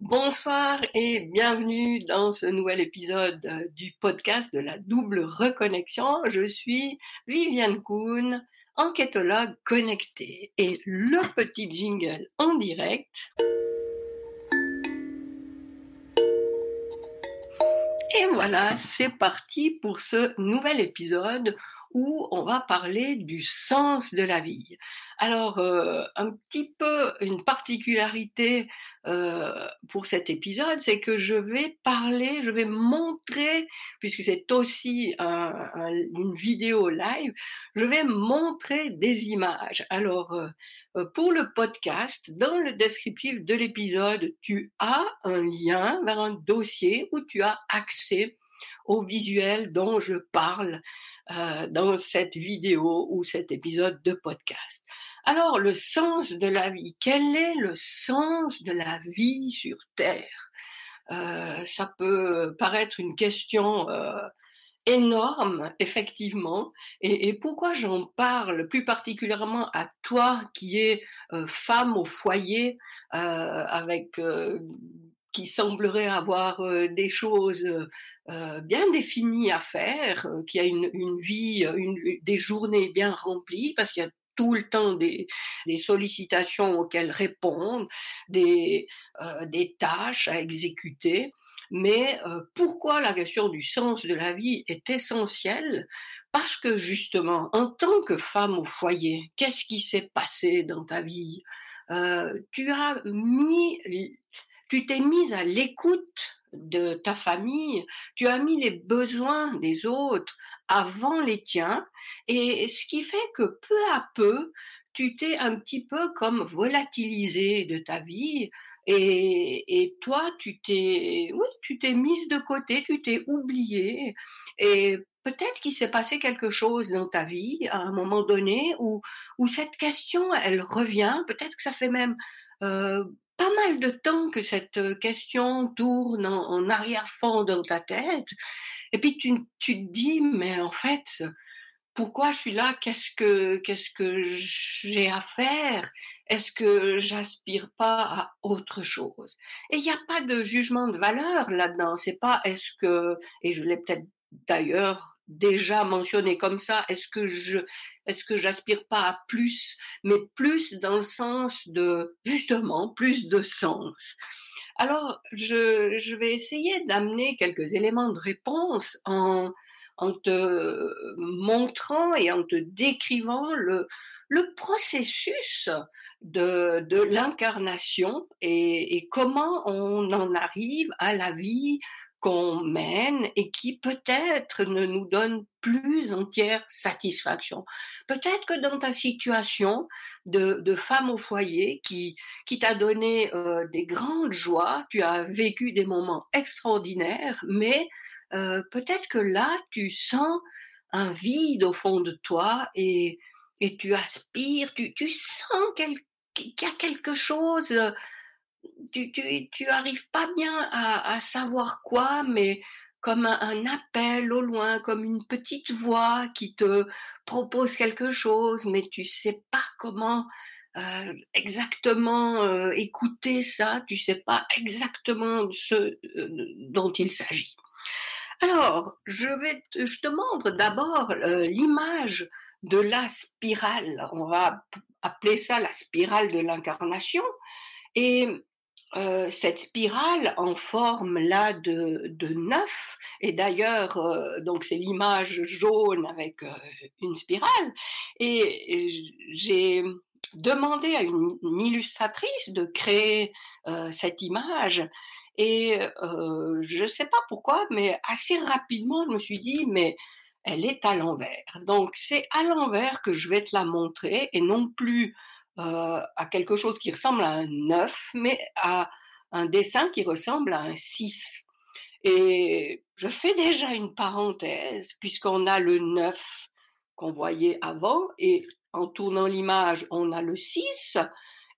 Bonsoir et bienvenue dans ce nouvel épisode du podcast de la double reconnexion. Je suis Viviane Kuhn, enquêtologue connectée et le petit jingle en direct. Et voilà, c'est parti pour ce nouvel épisode où on va parler du sens de la vie. Alors, euh, un petit peu une particularité euh, pour cet épisode, c'est que je vais parler, je vais montrer, puisque c'est aussi une vidéo live, je vais montrer des images. Alors, euh, pour le podcast, dans le descriptif de l'épisode, tu as un lien vers un dossier où tu as accès au visuel dont je parle euh, dans cette vidéo ou cet épisode de podcast. Alors, le sens de la vie, quel est le sens de la vie sur Terre? Euh, Ça peut paraître une question euh, énorme, effectivement. Et, et pourquoi j'en parle plus particulièrement à toi qui es euh, femme au foyer euh, avec qui semblerait avoir euh, des choses euh, bien définies à faire, euh, qui a une, vie, des journées bien remplies, parce qu'il y a tout le temps des, sollicitations auxquelles répondre, des, des tâches à exécuter. Mais pourquoi la question du sens de la vie est essentielle? Parce que justement, en tant que femme au foyer, qu'est-ce qui s'est passé dans ta vie? Tu as mis tu t'es mise à l'écoute de ta famille, tu as mis les besoins des autres avant les tiens, et ce qui fait que peu à peu, tu t'es un petit peu comme volatilisé de ta vie, et, toi, tu t'es, oui, tu t'es mise de côté, tu t'es oublié, et peut-être qu'il s'est passé quelque chose dans ta vie à un moment donné où, où cette question, elle revient, peut-être que ça fait même euh, pas mal de temps que cette euh, question tourne en, arrière-fond dans ta tête. Et puis tu, tu te dis, mais en fait, pourquoi je suis là? Qu'est-ce que qu'est-ce que j'ai à faire? Est-ce que j'aspire pas à autre chose? Et il n'y a pas de jugement de valeur là-dedans. C'est pas est-ce que et je l'ai peut-être d'ailleurs déjà mentionné comme ça, est-ce que je, est-ce que j'aspire pas à plus, mais plus dans le sens de, justement, plus de sens. Alors, je, vais essayer d'amener quelques éléments de réponse en, te montrant et en te décrivant le, processus de, de l'incarnation et, et comment on en arrive à la vie qu'on mène et qui peut-être ne nous donne plus entière satisfaction. Peut-être que dans ta situation de, femme au foyer qui, qui t'a donné euh, des grandes joies, tu as vécu des moments extraordinaires, mais euh, peut-être que là, tu sens un vide au fond de toi et, et tu aspires, tu, tu sens qu'il y a quelque chose tu, tu, arrives pas bien à, savoir quoi, mais comme un, appel au loin, comme une petite voix qui te propose quelque chose, mais tu sais pas comment euh, exactement euh, écouter ça, tu sais pas exactement ce euh, dont il s'agit. Alors, je vais, te, je te montre d'abord l'image de la spirale. On va appeler ça la spirale de l'incarnation. Et euh, cette spirale en forme là de, de neuf, et d'ailleurs, euh, donc c'est l'image jaune avec euh, une spirale, et j'ai demandé à une, illustratrice de créer cette image, et je ne sais pas pourquoi, mais assez rapidement, je me suis dit, mais elle est à l'envers. Donc c'est à l'envers que je vais te la montrer, et non plus euh, à quelque chose qui ressemble à un 9, mais à un dessin qui ressemble à un 6. Et je fais déjà une parenthèse, puisqu'on a le 9 qu'on voyait avant, et en tournant l'image, on a le 6,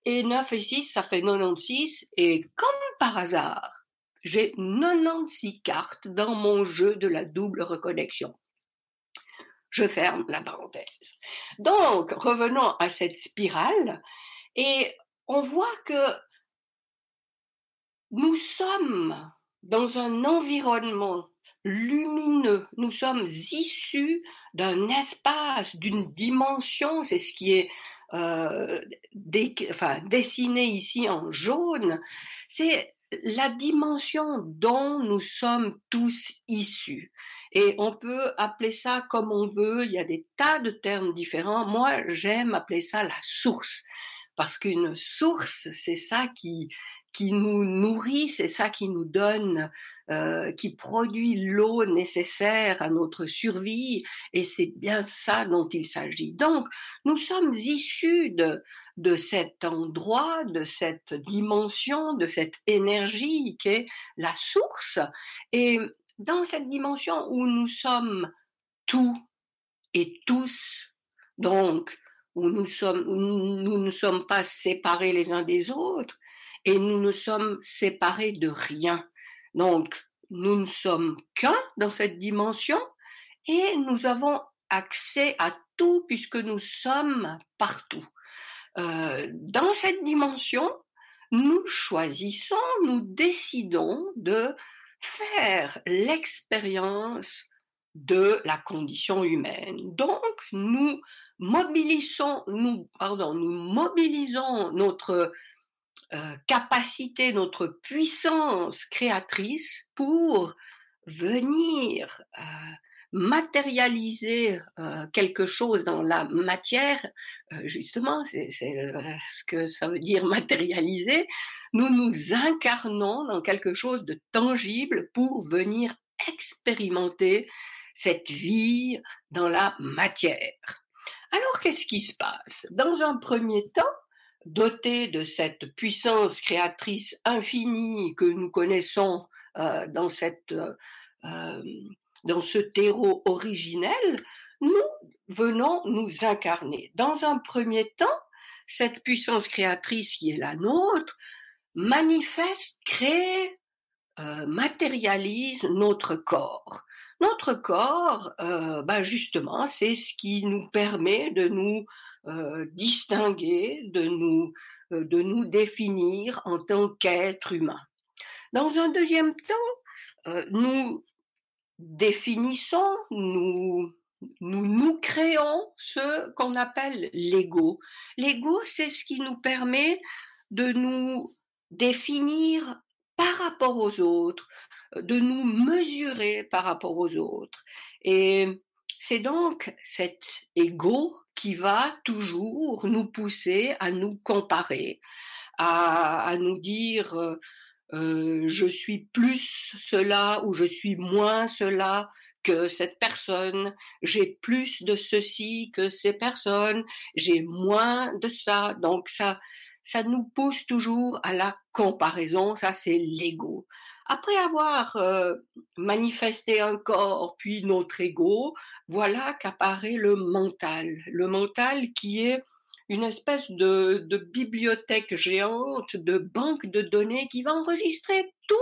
et 9 et 6, ça fait 96, et comme par hasard, j'ai 96 cartes dans mon jeu de la double reconnexion. Je ferme la parenthèse. Donc, revenons à cette spirale et on voit que nous sommes dans un environnement lumineux, nous sommes issus d'un espace, d'une dimension, c'est ce qui est euh, dessiné ici en jaune, c'est la dimension dont nous sommes tous issus. Et on peut appeler ça comme on veut, il y a des tas de termes différents. Moi, j'aime appeler ça la source, parce qu'une source, c'est ça qui, qui nous nourrit, c'est ça qui nous donne, euh, qui produit l'eau nécessaire à notre survie, et c'est bien ça dont il s'agit. Donc, nous sommes issus de, de cet endroit, de cette dimension, de cette énergie qui est la source, et dans cette dimension où nous sommes tout et tous, donc où nous ne sommes pas séparés les uns des autres, et nous ne sommes séparés de rien. Donc, nous ne sommes qu'un dans cette dimension et nous avons accès à tout puisque nous sommes partout. Euh, dans cette dimension, nous choisissons, nous décidons de faire l'expérience de la condition humaine. Donc, nous mobilisons, nous, pardon, nous mobilisons notre euh, capacité, notre puissance créatrice pour venir euh, matérialiser euh, quelque chose dans la matière, justement, c'est ce que ça veut dire matérialiser, nous nous incarnons dans quelque chose de tangible pour venir expérimenter cette vie dans la matière. Alors, qu'est-ce qui se passe? Dans un premier temps, doté de cette puissance créatrice infinie que nous connaissons euh, dans, cette, euh, dans ce terreau originel, nous venons nous incarner. Dans un premier temps, cette puissance créatrice qui est la nôtre manifeste, crée, euh, matérialise notre corps. Notre corps, ben justement, c'est ce qui nous permet de nous euh, distinguer, de nous, euh, de nous définir en tant qu'être humain. Dans un deuxième temps, euh, nous définissons, nous, nous nous créons ce qu'on appelle l'ego. L'ego, c'est ce qui nous permet de nous définir par rapport aux autres, de nous mesurer par rapport aux autres. Et c'est donc cet ego qui va toujours nous pousser à nous comparer, à, nous dire euh, je suis plus cela ou je suis moins cela que cette personne, j'ai plus de ceci que ces personnes, j'ai moins de ça. Donc ça, ça nous pousse toujours à la comparaison, ça c'est l'ego. Après avoir euh, manifesté un corps, puis notre ego, voilà qu'apparaît le mental. Le mental qui est une espèce de, bibliothèque géante, de banque de données qui va enregistrer tout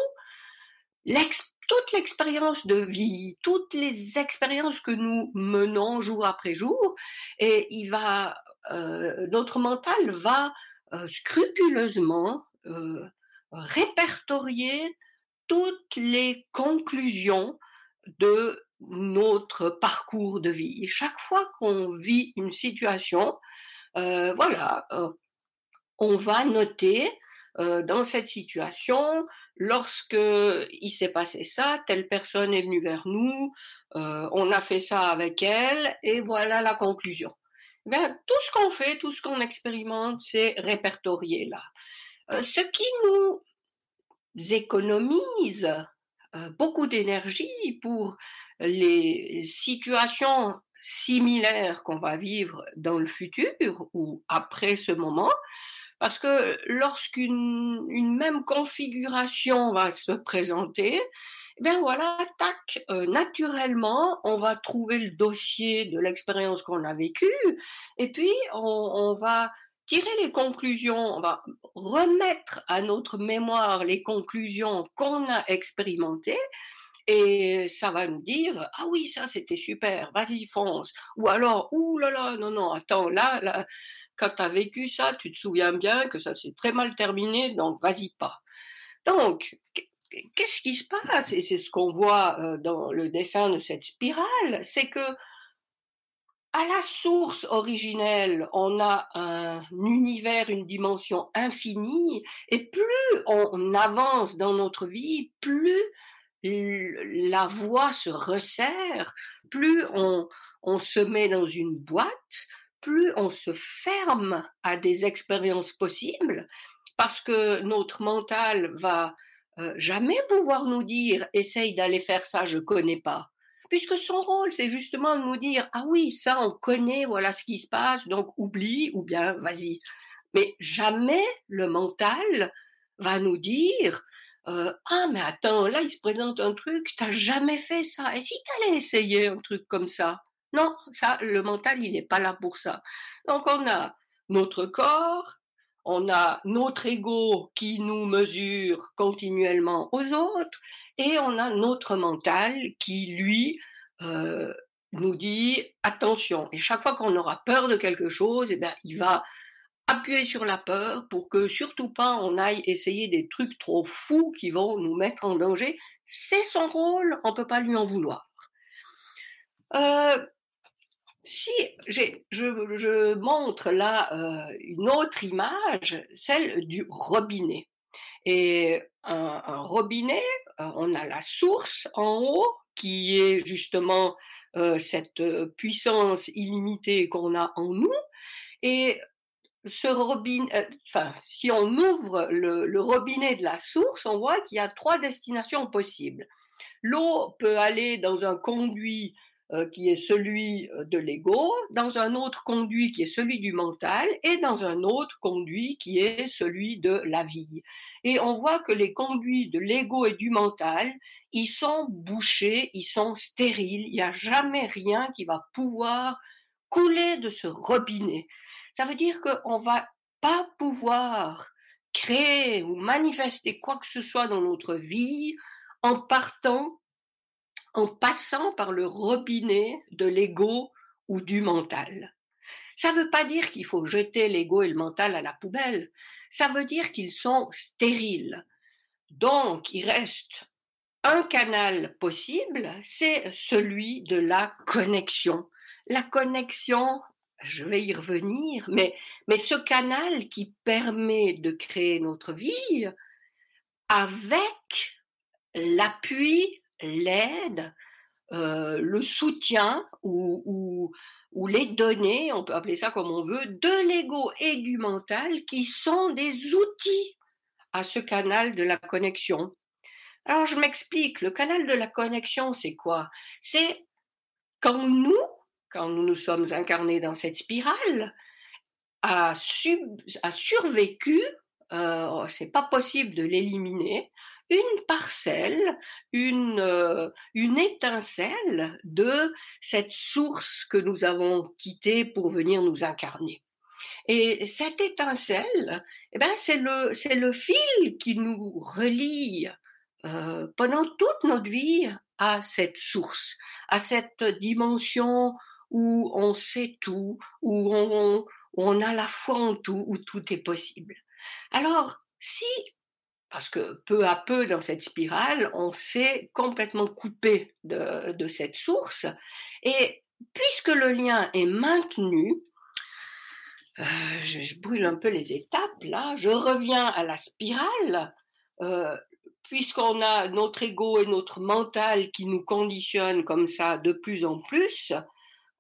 toute l'expérience de vie, toutes les expériences que nous menons jour après jour, et euh, notre mental va euh, scrupuleusement répertorier toutes les conclusions de notre parcours de vie. Chaque fois qu'on vit une situation, euh, voilà, euh, on va noter euh, dans cette situation, lorsque il s'est passé ça, telle personne est venue vers nous, on a fait ça avec elle, et voilà la conclusion. Eh bien, tout ce qu'on fait, tout ce qu'on expérimente, c'est répertorié là. ce qui nous économise beaucoup d'énergie pour les situations similaires qu'on va vivre dans le futur ou après ce moment, parce que lorsqu'une une même configuration va se présenter, bien voilà, tac, euh, naturellement, on va trouver le dossier de l'expérience qu'on a vécue, et puis on va tirer les conclusions, on va remettre à notre mémoire les conclusions qu'on a expérimentées et ça va nous dire ah oui ça c'était super, vas-y fonce. Ou alors ouh là là non non attends là là quand tu as vécu ça, tu te souviens bien que ça s'est très mal terminé donc vas-y pas. Donc, qu'est-ce qui se passe? Et c'est ce qu'on voit dans le dessin de cette spirale, c'est que à la source originelle, on a un univers, une dimension infinie, et plus on avance dans notre vie, plus la voie se resserre, plus on, se met dans une boîte, plus on se ferme à des expériences possibles, parce que notre mental va euh, jamais pouvoir nous dire essaye d'aller faire ça, je connais pas. Puisque son rôle, c'est justement de nous dire ah oui, ça on connaît, voilà ce qui se passe, donc oublie ou bien vas-y. Mais jamais le mental va nous dire euh, ah mais attends, là il se présente un truc, t'as jamais fait ça. Et si t'allais essayer un truc comme ça? Non, ça, le mental, il n'est pas là pour ça. Donc on a notre corps, on a notre ego qui nous mesure continuellement aux autres, et on a notre mental qui, lui, euh, nous dit attention. Et chaque fois qu'on aura peur de quelque chose, eh bien, il va appuyer sur la peur pour que surtout pas on aille essayer des trucs trop fous qui vont nous mettre en danger. C'est son rôle, on peut pas lui en vouloir. Euh, si je, montre là euh, une autre image, celle du robinet. Et un, robinet, euh, on a la source en haut qui est justement cette puissance illimitée qu'on a en nous. Et enfin, si on ouvre le robinet de la source, on voit qu'il y a trois destinations possibles. L'eau peut aller dans un conduit euh, qui est celui euh, de l'ego, dans un autre conduit qui est celui du mental, et dans un autre conduit qui est celui de la vie. Et on voit que les conduits de l'ego et du mental, ils sont bouchés, ils sont stériles, il n'y a jamais rien qui va pouvoir couler de ce robinet. Ça veut dire qu'on va pas pouvoir créer ou manifester quoi que ce soit dans notre vie en partant en passant par le robinet de l'ego ou du mental. Ça ne veut pas dire qu'il faut jeter l'ego et le mental à la poubelle. Ça veut dire qu'ils sont stériles. Donc, il reste un canal possible, c'est celui de la connexion. La connexion, je vais y revenir, mais, mais ce canal qui permet de créer notre vie avec l'appui l'aide, euh, le soutien ou, ou, les données, on peut appeler ça comme on veut, de l'ego et du mental qui sont des outils à ce canal de la connexion. Alors je m'explique, le canal de la connexion, c'est quoi? C'est quand nous, quand nous nous sommes incarnés dans cette spirale, a, survécu, euh, c'est pas possible de l'éliminer, une parcelle, une, euh, une étincelle de cette source que nous avons quittée pour venir nous incarner. Et cette étincelle, eh ben, c'est le, c'est le fil qui nous relie euh, pendant toute notre vie à cette source, à cette dimension où on sait tout, où on, on a la foi en tout, où tout est possible. Alors, si parce que peu à peu dans cette spirale, on s'est complètement coupé de, cette source. Et puisque le lien est maintenu, euh, je, brûle un peu les étapes là, je reviens à la spirale. Euh, puisqu'on a notre ego et notre mental qui nous conditionnent comme ça de plus en plus,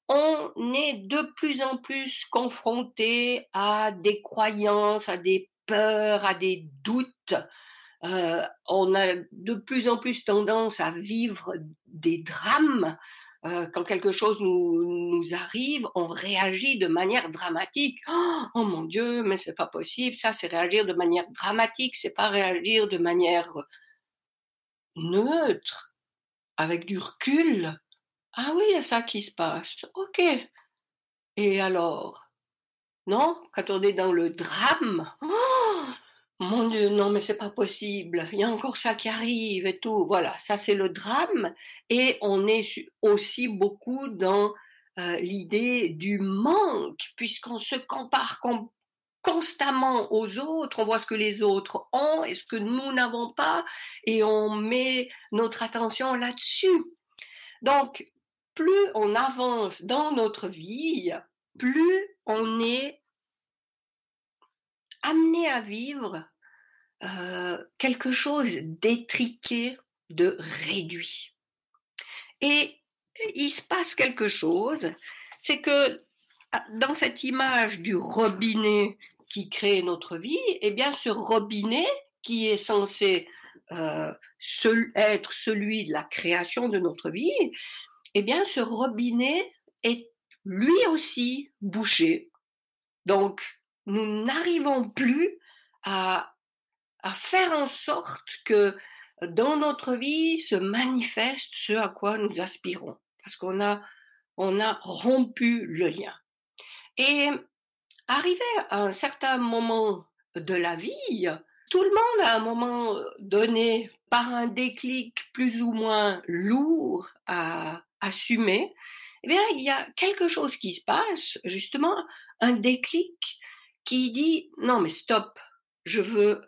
on est de plus en plus confronté à des croyances, à des peur, à des doutes. Euh, on a de plus en plus tendance à vivre des drames. Euh, quand quelque chose nous, nous, arrive, on réagit de manière dramatique. Oh, oh mon Dieu, mais c'est pas possible. Ça, c'est réagir de manière dramatique. C'est pas réagir de manière neutre, avec du recul. Ah oui, il y a ça qui se passe. Ok. Et alors? Non, quand on est dans le drame, oh, mon Dieu, non, mais c'est pas possible. Il y a encore ça qui arrive et tout. Voilà, ça c'est le drame. Et on est aussi beaucoup dans euh, l'idée du manque, puisqu'on se compare constamment aux autres, on voit ce que les autres ont et ce que nous n'avons pas, et on met notre attention là-dessus. Donc, plus on avance dans notre vie, plus on est amené à vivre euh, quelque chose d'étriqué, de réduit. Et il se passe quelque chose, c'est que ah, dans cette image du robinet qui crée notre vie, eh bien ce robinet qui est censé euh, être celui de la création de notre vie, eh bien ce robinet est lui aussi bouché. Donc nous n'arrivons plus à, faire en sorte que dans notre vie se manifeste ce à quoi nous aspirons, parce qu'on a, on a rompu le lien. Et arrivé à un certain moment de la vie, tout le monde à un moment donné, par un déclic plus ou moins lourd à assumer, eh bien, il y a quelque chose qui se passe, justement, un déclic qui dit non mais stop, je veux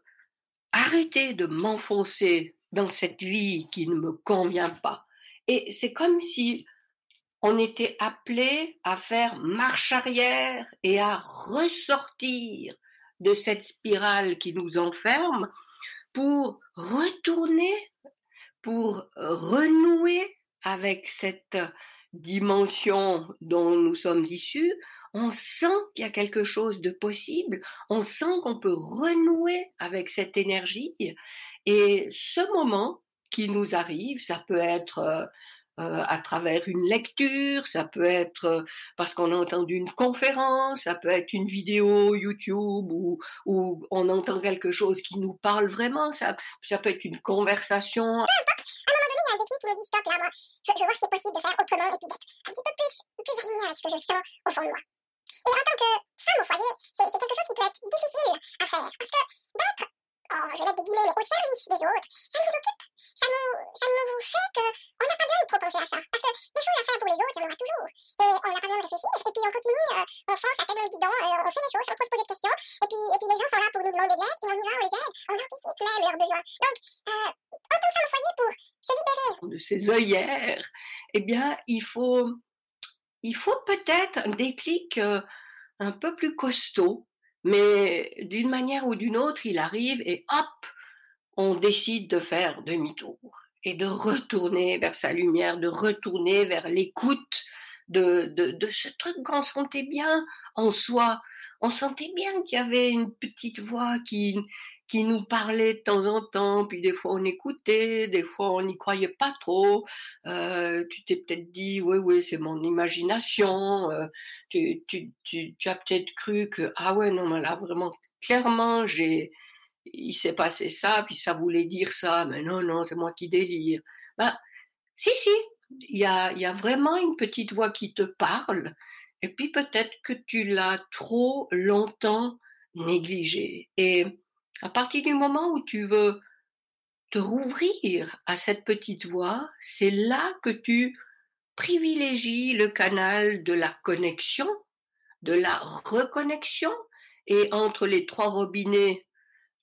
arrêter de m'enfoncer dans cette vie qui ne me convient pas. Et c'est comme si on était appelé à faire marche arrière et à ressortir de cette spirale qui nous enferme pour retourner, pour renouer avec cette dimension dont nous sommes issus, on sent qu'il y a quelque chose de possible, on sent qu'on peut renouer avec cette énergie. Et ce moment qui nous arrive, ça peut être à travers une lecture, ça peut être parce qu'on a entendu une conférence, ça peut être une vidéo YouTube ou, ou on entend quelque chose qui nous parle vraiment, ça peut être une conversation. Me dit stop, là, moi, je, je vois ce qui possible de faire autrement et d'être un petit peu plus, aligné avec ce que je sens au fond de moi. Et en tant que femme au foyer, c'est quelque chose qui peut être difficile à faire parce que d'être, oh, je vais des guillemets, mais au service des autres, ça nous occupe ça nous, ça nous fait qu'on n'a pas besoin de trop penser à ça. Parce que des choses à faire pour les autres, il y en aura toujours. Et on n'a pas besoin de réfléchir. Et puis on continue, euh, on fonce la tête dans le on fait les choses sans se poser de questions. Et puis, et puis les gens sont là pour nous demander de et on y va, on les aide, on anticipe même leurs besoins. Donc, autant faire au foyer pour se libérer. De ces œillères, eh bien, il faut, il faut peut-être un déclic euh, un peu plus costaud, mais d'une manière ou d'une autre, il arrive et hop, on décide de faire demi-tour et de retourner vers sa lumière, de retourner vers l'écoute de, de, ce truc qu'on sentait bien en soi. On sentait bien qu'il y avait une petite voix qui, qui nous parlait de temps en temps, puis des fois on écoutait, des fois on n'y croyait pas trop. Euh, tu t'es peut-être dit, oui, oui, c'est mon imagination. Euh, tu, as peut-être cru que, ah ouais, non, mais là, vraiment, clairement, j'ai, il s'est passé ça, puis ça voulait dire ça, mais non, non, c'est moi qui délire. Ben, si, si, il y a, y a vraiment une petite voix qui te parle, et puis peut-être que tu l'as trop longtemps négligée. Et à partir du moment où tu veux te rouvrir à cette petite voix, c'est là que tu privilégies le canal de la connexion, de la reconnexion, et entre les trois robinets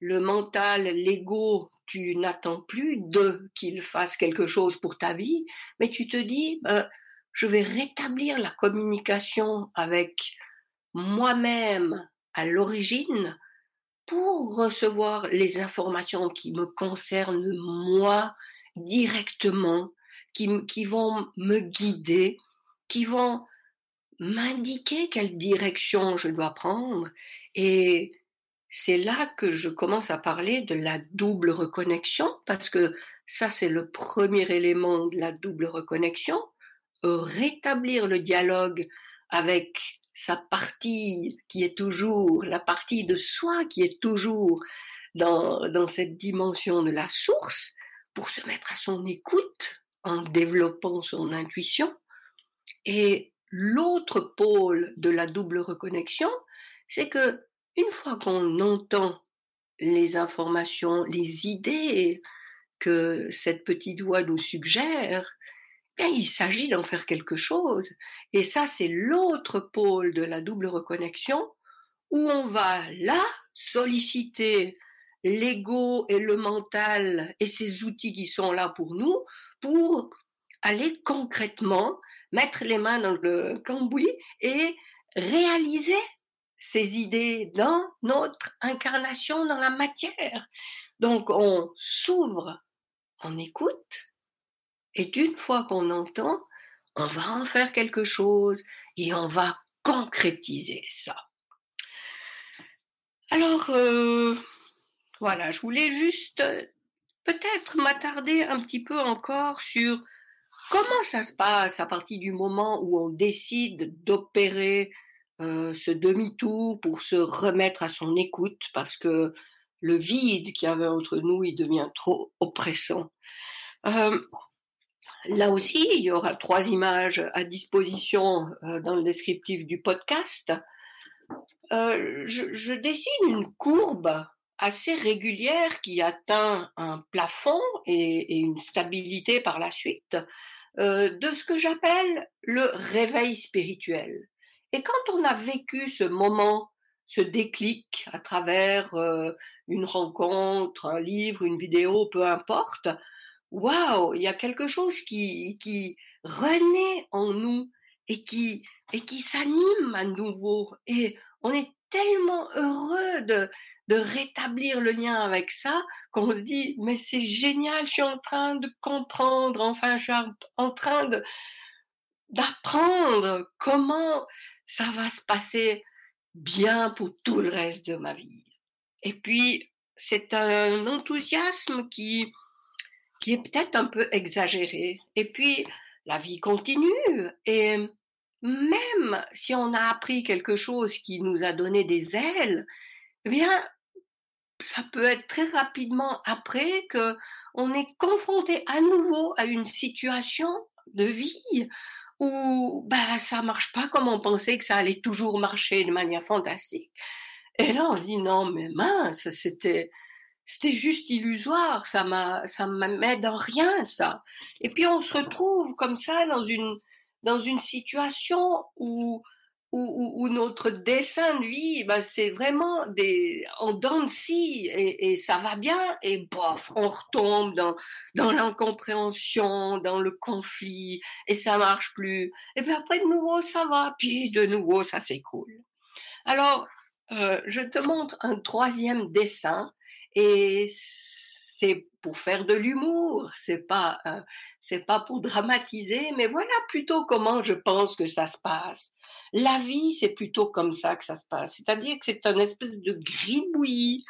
le mental, l'ego, tu n'attends plus de qu'il fasse quelque chose pour ta vie, mais tu te dis, ben, je vais rétablir la communication avec moi-même à l'origine pour recevoir les informations qui me concernent moi directement, qui, vont me guider, qui vont m'indiquer quelle direction je dois prendre. Et c'est là que je commence à parler de la double reconnexion, parce que ça, c'est le premier élément de la double reconnexion, rétablir le dialogue avec sa partie qui est toujours, la partie de soi qui est toujours dans, dans cette dimension de la source, pour se mettre à son écoute en développant son intuition. Et l'autre pôle de la double reconnexion, c'est que une fois qu'on entend les informations, les idées que cette petite voix nous suggère, bien, il s'agit d'en faire quelque chose. Et ça, c'est l'autre pôle de la double reconnexion où on va là solliciter l'ego et le mental et ces outils qui sont là pour nous pour aller concrètement mettre les mains dans le cambouis et réaliser ces idées dans notre incarnation dans la matière. Donc on s'ouvre, on écoute, et d'une fois qu'on entend, on va en faire quelque chose et on va concrétiser ça. Alors, euh, voilà, je voulais juste euh, peut-être m'attarder un petit peu encore sur comment ça se passe à partir du moment où on décide d'opérer euh, ce demi-tour pour se remettre à son écoute parce que le vide qu'il y avait entre nous, il devient trop oppressant. Là aussi, il y aura trois images à disposition euh, dans le descriptif du podcast. Je, je, dessine une courbe assez régulière qui atteint un plafond et, une stabilité par la suite de ce que j'appelle le réveil spirituel. Et quand on a vécu ce moment, ce déclic à travers euh, une rencontre, un livre, une vidéo, peu importe, waouh, il y a quelque chose qui, qui renaît en nous et qui, et qui s'anime à nouveau. Et on est tellement heureux de, de rétablir le lien avec ça qu'on se dit, mais c'est génial, je suis en train de comprendre, enfin, je suis en train de, d'apprendre comment ça va se passer bien pour tout le reste de ma vie. Et puis, c'est un enthousiasme qui, qui est peut-être un peu exagéré. Et puis, la vie continue. Et même si on a appris quelque chose qui nous a donné des ailes, eh bien, ça peut être très rapidement après que on est confronté à nouveau à une situation de vie où bah ça marche pas comme on pensait que ça allait toujours marcher de manière fantastique. Et là on dit non mais mince c'était c'était juste illusoire ça m'a ça m'aide en rien ça. Et puis on se retrouve comme ça dans une dans une situation où où, notre dessin, lui, ben, c'est vraiment des, de scie et, et, ça va bien et bof, on retombe dans, dans l'incompréhension, dans le conflit et ça marche plus. Et puis après, de nouveau, ça va, puis de nouveau, ça s'écroule. Alors, euh, je te montre un troisième dessin et c'est pour faire de l'humour, c'est pas euh, c'est pas pour dramatiser, mais voilà plutôt comment je pense que ça se passe. La vie, c'est plutôt comme ça que ça se passe. C'est-à-dire que c'est un espèce de gribouillis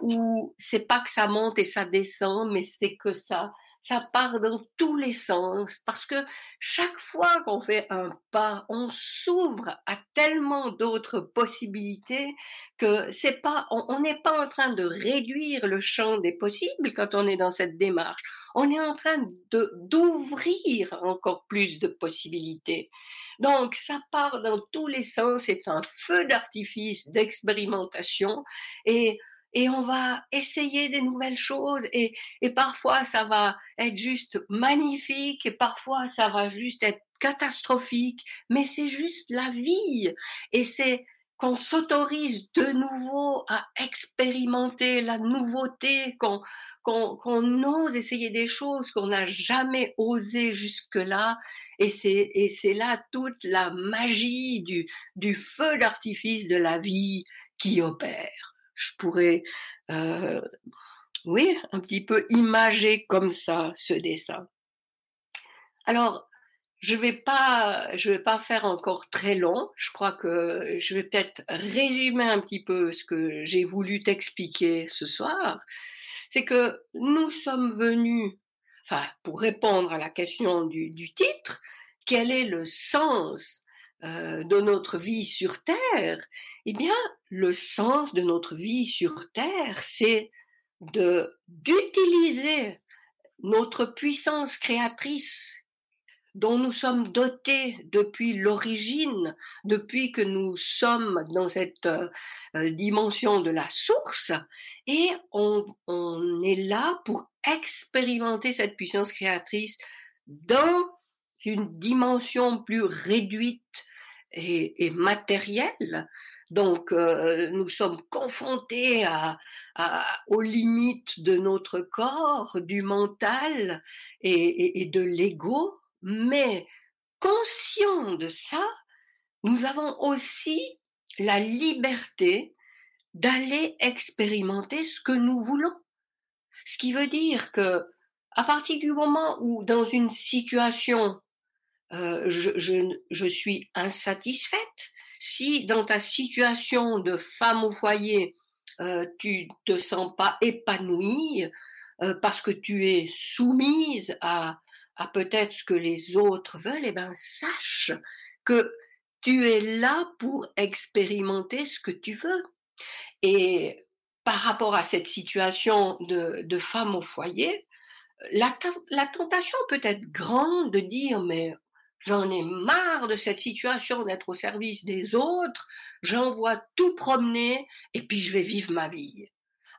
où c'est pas que ça monte et ça descend, mais c'est que ça, ça part dans tous les sens parce que chaque fois qu'on fait un pas, on s'ouvre à tellement d'autres possibilités que c'est pas, on n'est pas en train de réduire le champ des possibles quand on est dans cette démarche. On est en train de d'ouvrir encore plus de possibilités. Donc ça part dans tous les sens, c'est un feu d'artifice d'expérimentation et et on va essayer des nouvelles choses et, et parfois ça va être juste magnifique et parfois ça va juste être catastrophique, mais c'est juste la vie et c'est qu'on s'autorise de nouveau à expérimenter la nouveauté, qu'on qu'on ose essayer des choses qu'on n'a jamais osé jusque-là, et c'est et c'est là toute la magie du du feu d'artifice de la vie qui opère je pourrais, euh, oui, un petit peu imager comme ça ce dessin. Alors, je vais vais pas faire encore très long. Je crois que je vais peut-être résumer un petit peu ce que j'ai voulu t'expliquer ce soir. C'est que nous sommes venus, enfin, pour répondre à la question du, du titre, quel est le sens euh, de notre vie sur Terre, eh bien, le sens de notre vie sur Terre, c'est d'utiliser notre puissance créatrice dont nous sommes dotés depuis l'origine, depuis que nous sommes dans cette euh, dimension de la source, et on, est là pour expérimenter cette puissance créatrice dans une dimension plus réduite et matérielle Donc, euh, nous sommes confrontés aux limites de notre corps, du mental et, de l'ego, mais conscients de ça, nous avons aussi la liberté d'aller expérimenter ce que nous voulons. Ce qui veut dire que à partir du moment où dans une situation euh, je, je, suis insatisfaite, si dans ta situation de femme au foyer, euh, tu te sens pas épanouie euh, parce que tu es soumise à, à peut-être ce que les autres veulent, eh ben sache que tu es là pour expérimenter ce que tu veux. Et par rapport à cette situation de, de femme au foyer, la, la tentation peut être grande de dire mais j'en ai marre de cette situation d'être au service des autres, j'envoie tout promener et puis je vais vivre ma vie.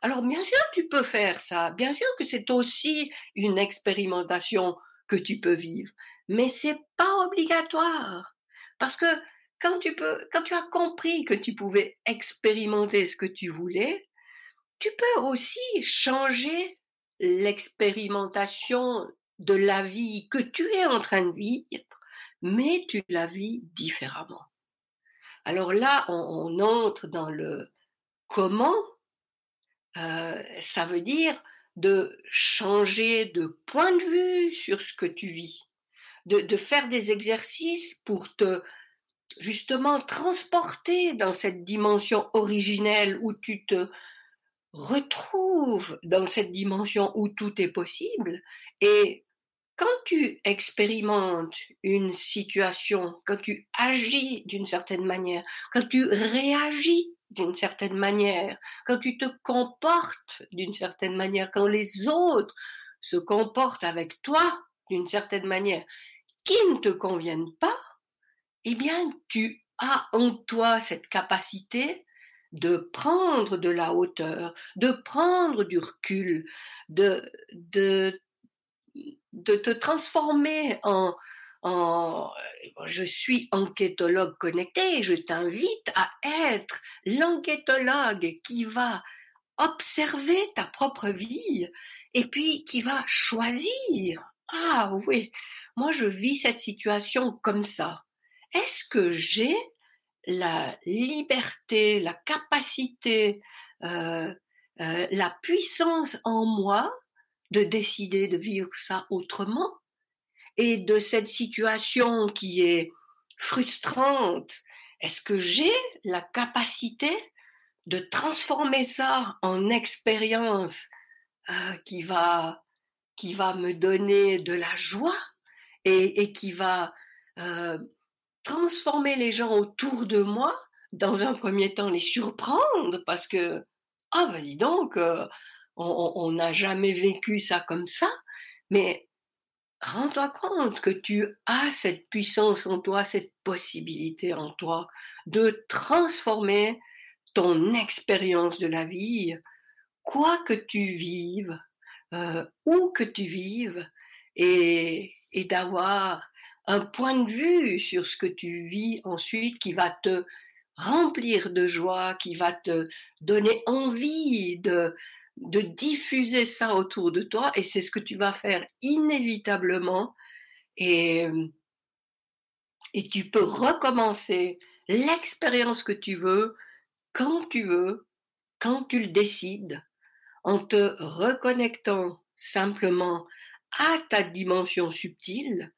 Alors bien sûr tu peux faire ça, bien sûr que c'est aussi une expérimentation que tu peux vivre, mais c'est pas obligatoire. Parce que quand tu peux, quand tu as compris que tu pouvais expérimenter ce que tu voulais, tu peux aussi changer l'expérimentation de la vie que tu es en train de vivre, mais tu la vis différemment. Alors là, on, entre dans le comment. Euh, ça veut dire de changer de point de vue sur ce que tu vis, de, de faire des exercices pour te justement transporter dans cette dimension originelle où tu te retrouves dans cette dimension où tout est possible. Et quand tu expérimentes une situation, quand tu agis d'une certaine manière, quand tu réagis d'une certaine manière, quand tu te comportes d'une certaine manière, quand les autres se comportent avec toi d'une certaine manière qui ne te conviennent pas, eh bien, tu as en toi cette capacité de prendre de la hauteur, de prendre du recul, de, de, de te transformer en, en, je suis enquêtologue connecté je t'invite à être l'enquêtologue qui va observer ta propre vie et puis qui va choisir. Ah oui, moi je vis cette situation comme ça est-ce que j'ai la liberté, la capacité, euh, euh, la puissance en moi de décider de vivre ça autrement et de cette situation qui est frustrante, est-ce que j'ai la capacité de transformer ça en expérience euh, qui va qui va me donner de la joie et, qui va euh, transformer les gens autour de moi, dans un premier temps les surprendre parce que, ah ben dis donc, euh, on n'a jamais vécu ça comme ça, mais rends-toi compte que tu as cette puissance en toi, cette possibilité en toi de transformer ton expérience de la vie, quoi que tu vives, euh, où que tu vives, et, et d'avoir un point de vue sur ce que tu vis ensuite qui va te remplir de joie, qui va te donner envie de, de diffuser ça autour de toi et c'est ce que tu vas faire inévitablement et, et tu peux recommencer l'expérience que tu veux quand tu veux, quand tu le décides, en te reconnectant simplement à ta dimension subtile,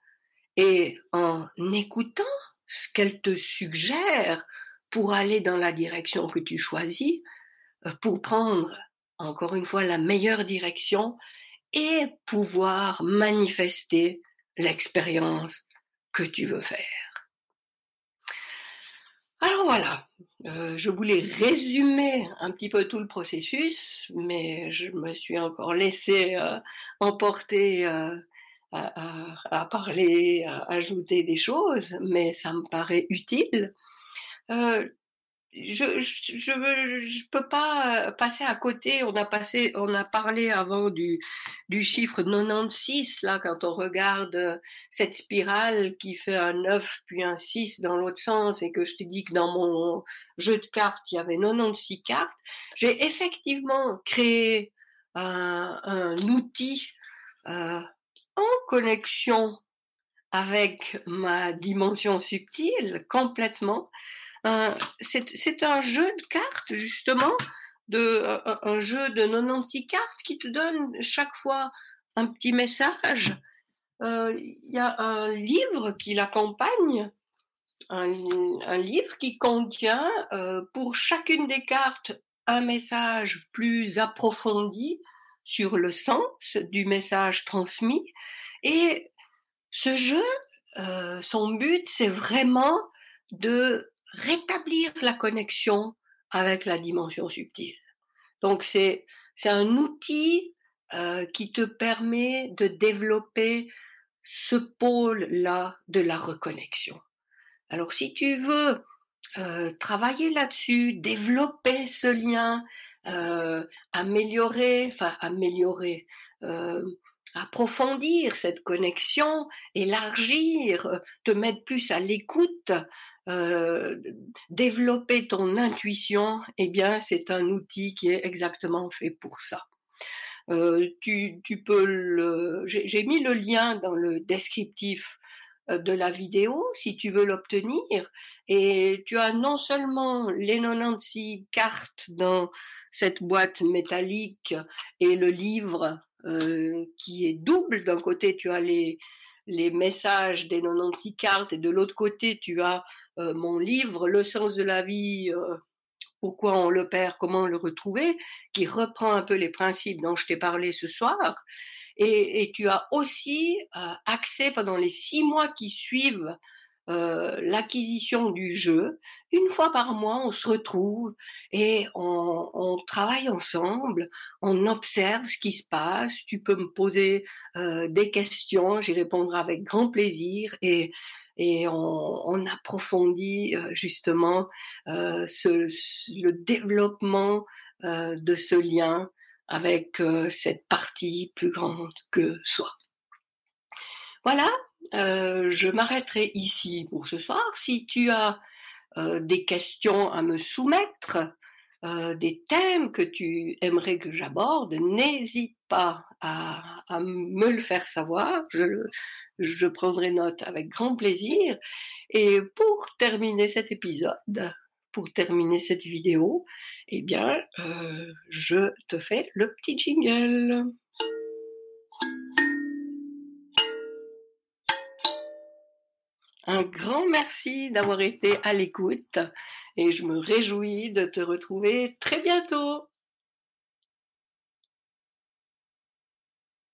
et en écoutant ce qu'elle te suggère pour aller dans la direction que tu choisis, euh, pour prendre encore une fois la meilleure direction et pouvoir manifester l'expérience que tu veux faire. Alors voilà, euh, je voulais résumer un petit peu tout le processus, mais je me suis encore laissé euh, emporter à, parler, à ajouter des choses, mais ça me paraît utile. Euh, je je peux pas passer à côté. On a parlé avant du chiffre 96 là quand on regarde cette spirale qui fait un 9 puis un 6 dans l'autre sens et que je te dis que dans mon jeu de cartes il y avait 96 cartes. J'ai effectivement créé un, un outil euh, en connexion avec ma dimension subtile complètement euh, c'est un jeu de cartes, justement, de, un, jeu de 96 cartes qui te donne chaque fois un petit message. Euh, il y a un livre qui l'accompagne, un, livre qui contient euh, pour chacune des cartes un message plus approfondi sur le sens du message transmis. Et ce jeu, son but, c'est vraiment de rétablir la connexion avec la dimension subtile. Donc c'est c'est un outil euh, qui te permet de développer ce pôle-là de la reconnexion. Alors si tu veux euh, travailler là-dessus, développer ce lien, euh, améliorer, enfin améliorer, approfondir cette connexion, élargir, te mettre plus à l'écoute euh, développer ton intuition, eh bien, c'est un outil qui est exactement fait pour ça. Euh, tu, peux j'ai mis le lien dans le descriptif euh, de la vidéo si tu veux l'obtenir. Et tu as non seulement les 96 cartes dans cette boîte métallique et le livre qui est double. D'un côté, tu as les, messages des 96 cartes et de l'autre côté, tu as mon livre Le sens de la vie, euh, pourquoi on le perd, comment le retrouver, qui reprend un peu les principes dont je t'ai parlé ce soir. Et, tu as aussi euh, accès pendant les six mois qui suivent euh, l'acquisition du jeu. Une fois par mois, on se retrouve et on, travaille ensemble, on observe ce qui se passe. Tu peux me poser euh, des questions, j'y répondrai avec grand plaisir et, et on, on approfondit euh, justement euh, ce, le développement euh, de ce lien avec cette partie plus grande que soi. Voilà, euh, je m'arrêterai ici pour ce soir. Si tu as euh, des questions à me soumettre, euh, des thèmes que tu aimerais que j'aborde, n'hésite pas à, me le faire savoir. Je, je prendrai note avec grand plaisir. Et pour terminer cet épisode, pour terminer cette vidéo, eh bien, euh, je te fais le petit jingle. Un grand merci d'avoir été à l'écoute et je me réjouis de te retrouver très bientôt.